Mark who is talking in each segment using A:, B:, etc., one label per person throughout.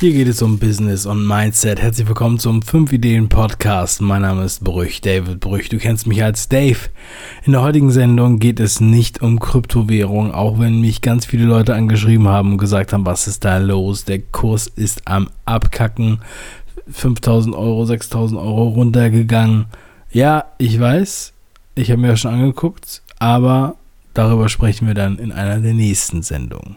A: Hier geht es um Business und Mindset. Herzlich willkommen zum 5 Ideen Podcast. Mein Name ist Brüch, David Brüch. Du kennst mich als Dave. In der heutigen Sendung geht es nicht um Kryptowährung, auch wenn mich ganz viele Leute angeschrieben haben und gesagt haben, was ist da los? Der Kurs ist am Abkacken. 5000 Euro, 6000 Euro runtergegangen. Ja, ich weiß. Ich habe mir das schon angeguckt, aber darüber sprechen wir dann in einer der nächsten Sendungen.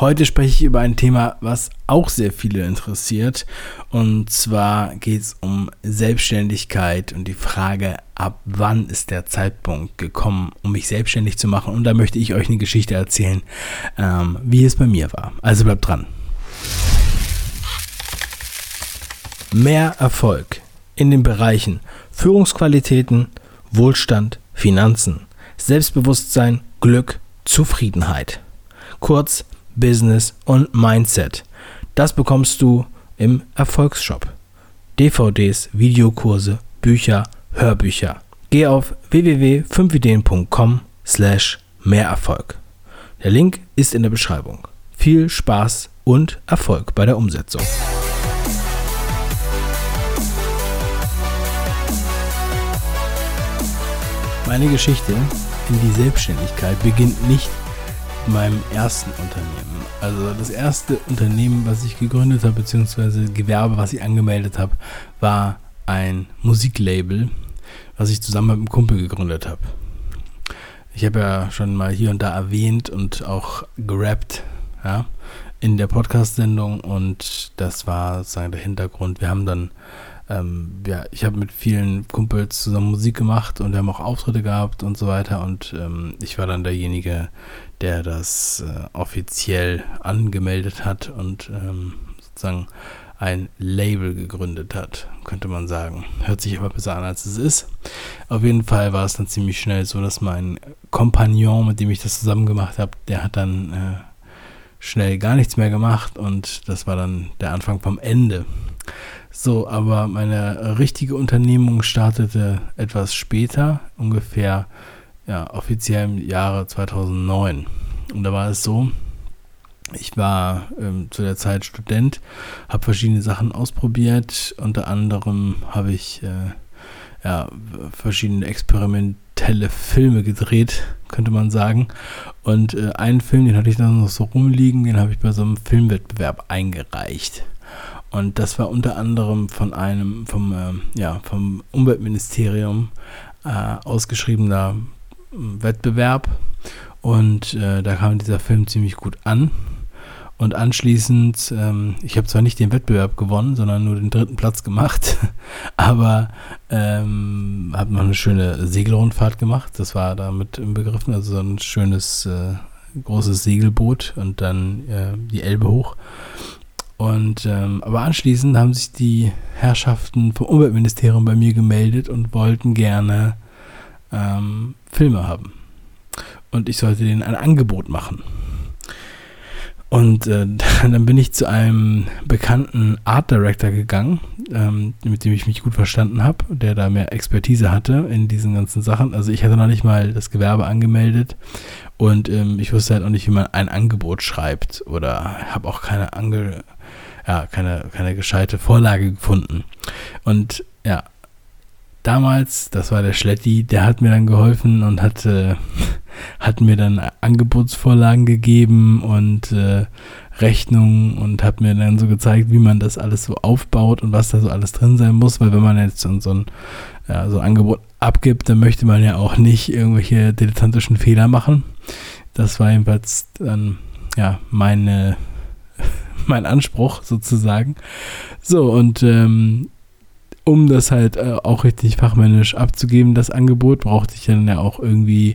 A: Heute spreche ich über ein Thema, was auch sehr viele interessiert. Und zwar geht es um Selbstständigkeit und die Frage, ab wann ist der Zeitpunkt gekommen, um mich selbstständig zu machen. Und da möchte ich euch eine Geschichte erzählen, ähm, wie es bei mir war. Also bleibt dran. Mehr Erfolg in den Bereichen Führungsqualitäten, Wohlstand, Finanzen, Selbstbewusstsein, Glück, Zufriedenheit. Kurz Business und Mindset. Das bekommst du im Erfolgsshop. DVDs, Videokurse, Bücher, Hörbücher. Geh auf www.5ideen.com slash Mehrerfolg. Der Link ist in der Beschreibung. Viel Spaß und Erfolg bei der Umsetzung. Meine Geschichte in die Selbstständigkeit beginnt nicht meinem ersten Unternehmen. Also das erste Unternehmen, was ich gegründet habe, beziehungsweise Gewerbe, was ich angemeldet habe, war ein Musiklabel, was ich zusammen mit einem Kumpel gegründet habe. Ich habe ja schon mal hier und da erwähnt und auch gerappt, ja, in der Podcast-Sendung und das war sozusagen der Hintergrund. Wir haben dann ähm, ja, ich habe mit vielen Kumpels zusammen Musik gemacht und wir haben auch Auftritte gehabt und so weiter. Und ähm, ich war dann derjenige, der das äh, offiziell angemeldet hat und ähm, sozusagen ein Label gegründet hat, könnte man sagen. Hört sich aber besser an, als es ist. Auf jeden Fall war es dann ziemlich schnell so, dass mein Kompagnon, mit dem ich das zusammen gemacht habe, der hat dann äh, schnell gar nichts mehr gemacht und das war dann der Anfang vom Ende. So, aber meine richtige Unternehmung startete etwas später, ungefähr ja, offiziell im Jahre 2009. Und da war es so, ich war ähm, zu der Zeit Student, habe verschiedene Sachen ausprobiert. Unter anderem habe ich äh, ja, verschiedene experimentelle Filme gedreht, könnte man sagen. Und äh, einen Film, den hatte ich dann noch so rumliegen, den habe ich bei so einem Filmwettbewerb eingereicht. Und das war unter anderem von einem vom, äh, ja, vom Umweltministerium äh, ausgeschriebener hm, Wettbewerb. Und äh, da kam dieser Film ziemlich gut an. Und anschließend, ähm, ich habe zwar nicht den Wettbewerb gewonnen, sondern nur den dritten Platz gemacht, aber ähm, habe noch eine schöne Segelrundfahrt gemacht. Das war damit im Begriffen, also so ein schönes äh, großes Segelboot und dann äh, die Elbe hoch. Und ähm, aber anschließend haben sich die Herrschaften vom Umweltministerium bei mir gemeldet und wollten gerne ähm, Filme haben. Und ich sollte denen ein Angebot machen. Und äh, dann bin ich zu einem bekannten Art Director gegangen, ähm, mit dem ich mich gut verstanden habe, der da mehr Expertise hatte in diesen ganzen Sachen. Also ich hatte noch nicht mal das Gewerbe angemeldet und ähm, ich wusste halt auch nicht, wie man ein Angebot schreibt oder habe auch keine Ange ja, keine, keine gescheite Vorlage gefunden. Und ja, damals, das war der Schletti, der hat mir dann geholfen und hat, äh, hat mir dann Angebotsvorlagen gegeben und äh, Rechnungen und hat mir dann so gezeigt, wie man das alles so aufbaut und was da so alles drin sein muss, weil wenn man jetzt so, ein, ja, so ein Angebot abgibt, dann möchte man ja auch nicht irgendwelche dilettantischen Fehler machen. Das war jedenfalls dann ja meine mein Anspruch sozusagen. So, und ähm, um das halt äh, auch richtig fachmännisch abzugeben, das Angebot, brauchte ich dann ja auch irgendwie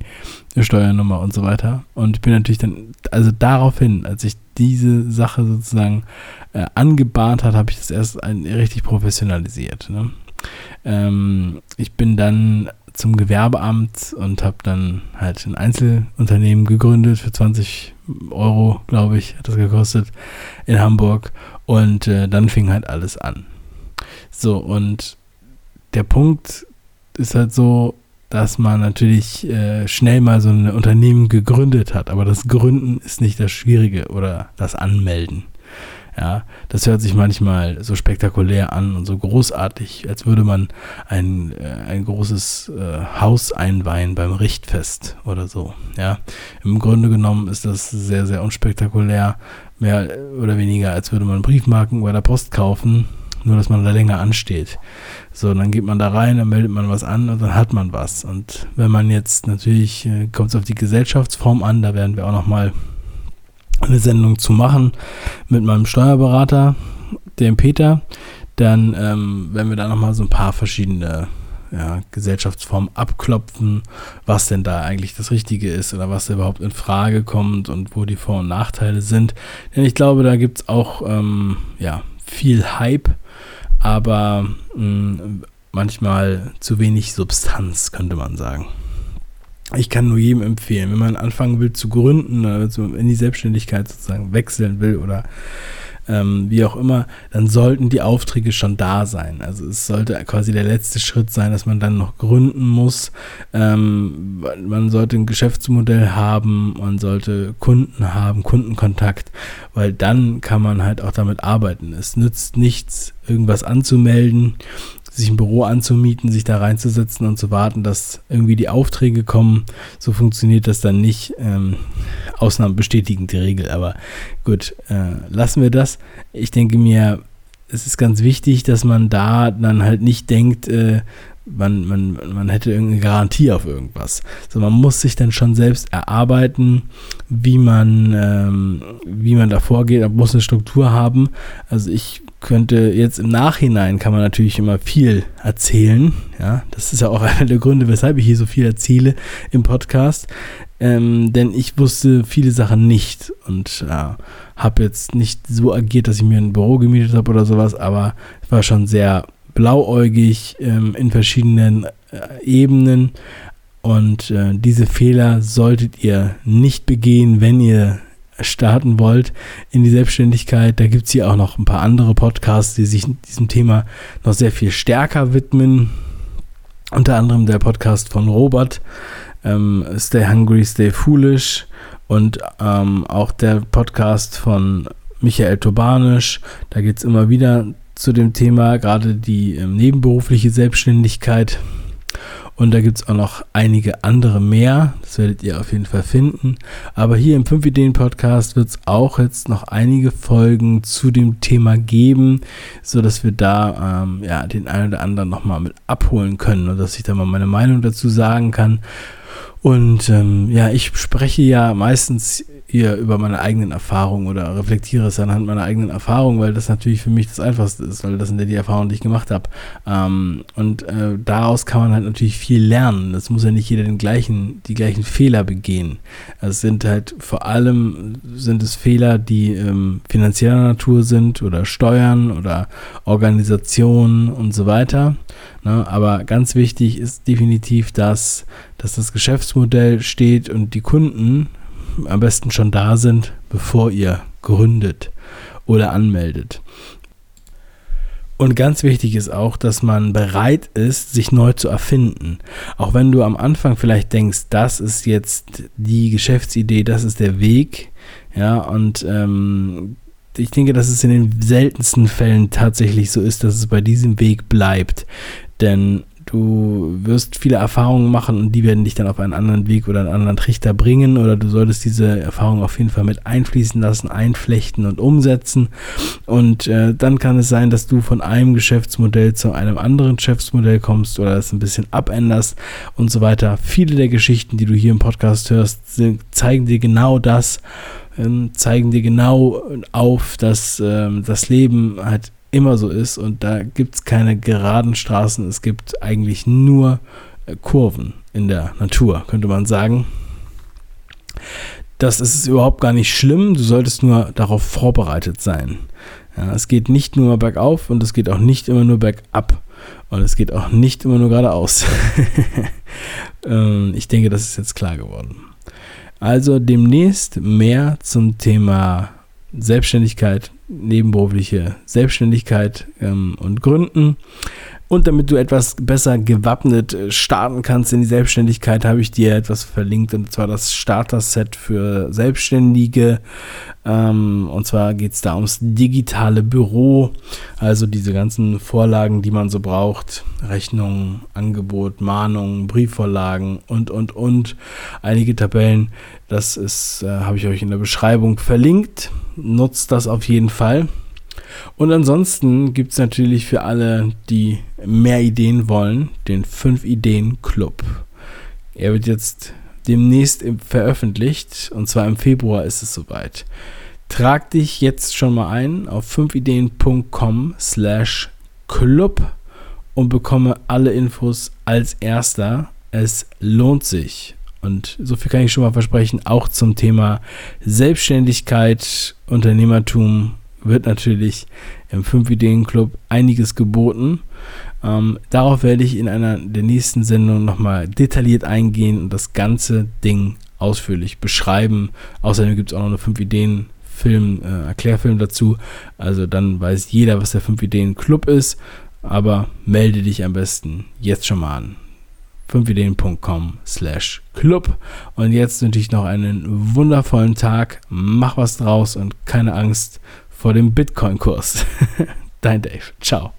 A: eine Steuernummer und so weiter. Und ich bin natürlich dann, also daraufhin, als ich diese Sache sozusagen äh, angebahnt hat, habe ich das erst ein, richtig professionalisiert. Ne? Ähm, ich bin dann zum Gewerbeamt und habe dann halt ein Einzelunternehmen gegründet für 20 Euro, glaube ich, hat das gekostet in Hamburg. Und äh, dann fing halt alles an. So, und der Punkt ist halt so, dass man natürlich äh, schnell mal so ein Unternehmen gegründet hat, aber das Gründen ist nicht das Schwierige oder das Anmelden. Ja, das hört sich manchmal so spektakulär an und so großartig, als würde man ein, äh, ein großes äh, Haus einweihen beim Richtfest oder so. Ja, im Grunde genommen ist das sehr, sehr unspektakulär, mehr oder weniger, als würde man Briefmarken bei der Post kaufen, nur dass man da länger ansteht. So, dann geht man da rein, dann meldet man was an und dann hat man was. Und wenn man jetzt natürlich, äh, kommt es auf die Gesellschaftsform an, da werden wir auch nochmal eine Sendung zu machen mit meinem Steuerberater, dem Peter. Dann ähm, werden wir da nochmal so ein paar verschiedene ja, Gesellschaftsformen abklopfen, was denn da eigentlich das Richtige ist oder was überhaupt in Frage kommt und wo die Vor- und Nachteile sind. Denn ich glaube, da gibt es auch ähm, ja, viel Hype, aber mh, mm, manchmal zu wenig Substanz, könnte man sagen ich kann nur jedem empfehlen, wenn man anfangen will zu gründen, also in die Selbstständigkeit sozusagen wechseln will oder ähm, wie auch immer, dann sollten die Aufträge schon da sein. Also es sollte quasi der letzte Schritt sein, dass man dann noch gründen muss. Ähm, man sollte ein Geschäftsmodell haben, man sollte Kunden haben, Kundenkontakt, weil dann kann man halt auch damit arbeiten. Es nützt nichts, irgendwas anzumelden, sich ein Büro anzumieten, sich da reinzusetzen und zu warten, dass irgendwie die Aufträge kommen. So funktioniert das dann nicht. Ähm, Ausnahmen bestätigen die Regel, aber gut, äh, lassen wir das. Ich denke mir, es ist ganz wichtig, dass man da dann halt nicht denkt, äh, man, man, man hätte irgendeine Garantie auf irgendwas. So, man muss sich dann schon selbst erarbeiten, wie man, ähm, wie man da vorgeht, man muss eine Struktur haben. Also ich könnte jetzt im Nachhinein kann man natürlich immer viel erzählen. Ja, das ist ja auch einer der Gründe, weshalb ich hier so viel erzähle im Podcast. Ähm, denn ich wusste viele Sachen nicht und ja, habe jetzt nicht so agiert, dass ich mir ein Büro gemietet habe oder sowas, aber war schon sehr blauäugig ähm, in verschiedenen äh, Ebenen. Und äh, diese Fehler solltet ihr nicht begehen, wenn ihr starten wollt in die Selbstständigkeit. Da gibt es hier auch noch ein paar andere Podcasts, die sich diesem Thema noch sehr viel stärker widmen. Unter anderem der Podcast von Robert, ähm, Stay Hungry, Stay Foolish und ähm, auch der Podcast von Michael Tobanisch. Da geht es immer wieder zu dem Thema, gerade die ähm, nebenberufliche Selbstständigkeit. Und da gibt es auch noch einige andere mehr. Das werdet ihr auf jeden Fall finden. Aber hier im 5 Ideen Podcast wird es auch jetzt noch einige Folgen zu dem Thema geben, sodass wir da ähm, ja, den einen oder anderen nochmal mit abholen können und dass ich da mal meine Meinung dazu sagen kann. Und ähm, ja, ich spreche ja meistens hier über meine eigenen Erfahrungen oder reflektiere es anhand meiner eigenen Erfahrungen, weil das natürlich für mich das Einfachste ist, weil das sind ja die Erfahrungen, die ich gemacht habe. Ähm, und äh, daraus kann man halt natürlich viel lernen. Das muss ja nicht jeder den gleichen, die gleichen Fehler begehen. Es sind halt vor allem sind es Fehler, die ähm, finanzieller Natur sind oder Steuern oder Organisationen und so weiter. Ne? Aber ganz wichtig ist definitiv, dass, dass das Geschäftsmodell steht und die Kunden am besten schon da sind, bevor ihr gründet oder anmeldet. Und ganz wichtig ist auch, dass man bereit ist, sich neu zu erfinden. Auch wenn du am Anfang vielleicht denkst, das ist jetzt die Geschäftsidee, das ist der Weg. Ja, und ähm, ich denke, dass es in den seltensten Fällen tatsächlich so ist, dass es bei diesem Weg bleibt. Denn Du wirst viele Erfahrungen machen und die werden dich dann auf einen anderen Weg oder einen anderen Trichter bringen oder du solltest diese Erfahrung auf jeden Fall mit einfließen lassen, einflechten und umsetzen. Und äh, dann kann es sein, dass du von einem Geschäftsmodell zu einem anderen Geschäftsmodell kommst oder es ein bisschen abänderst und so weiter. Viele der Geschichten, die du hier im Podcast hörst, sind, zeigen dir genau das, ähm, zeigen dir genau auf, dass ähm, das Leben halt immer so ist und da gibt es keine geraden Straßen, es gibt eigentlich nur äh, Kurven in der Natur, könnte man sagen. Das ist überhaupt gar nicht schlimm, du solltest nur darauf vorbereitet sein. Ja, es geht nicht nur bergauf und es geht auch nicht immer nur bergab und es geht auch nicht immer nur geradeaus. ähm, ich denke, das ist jetzt klar geworden. Also demnächst mehr zum Thema Selbstständigkeit, nebenberufliche Selbstständigkeit ähm, und Gründen. Und damit du etwas besser gewappnet äh, starten kannst in die Selbstständigkeit, habe ich dir etwas verlinkt, und zwar das Starter-Set für Selbstständige. Ähm, und zwar geht es da ums digitale Büro, also diese ganzen Vorlagen, die man so braucht. Rechnungen, Angebot, Mahnungen, Briefvorlagen und, und, und. Einige Tabellen, das ist, äh, habe ich euch in der Beschreibung verlinkt. Nutzt das auf jeden Fall. Und ansonsten gibt es natürlich für alle, die mehr Ideen wollen, den 5 Ideen Club. Er wird jetzt demnächst veröffentlicht und zwar im Februar ist es soweit. Trag dich jetzt schon mal ein auf 5ideen.com slash club und bekomme alle Infos als erster. Es lohnt sich. Und so viel kann ich schon mal versprechen, auch zum Thema Selbstständigkeit, Unternehmertum wird natürlich im 5-Ideen-Club einiges geboten. Ähm, darauf werde ich in einer der nächsten Sendungen nochmal detailliert eingehen und das ganze Ding ausführlich beschreiben. Außerdem gibt es auch noch eine 5-Ideen- Film, äh, Erklärfilm dazu. Also dann weiß jeder, was der 5-Ideen-Club ist. Aber melde dich am besten jetzt schon mal an. 5ideen.com slash club. Und jetzt wünsche ich noch einen wundervollen Tag. Mach was draus und keine Angst vor dem Bitcoin-Kurs. Dein Dave. Ciao.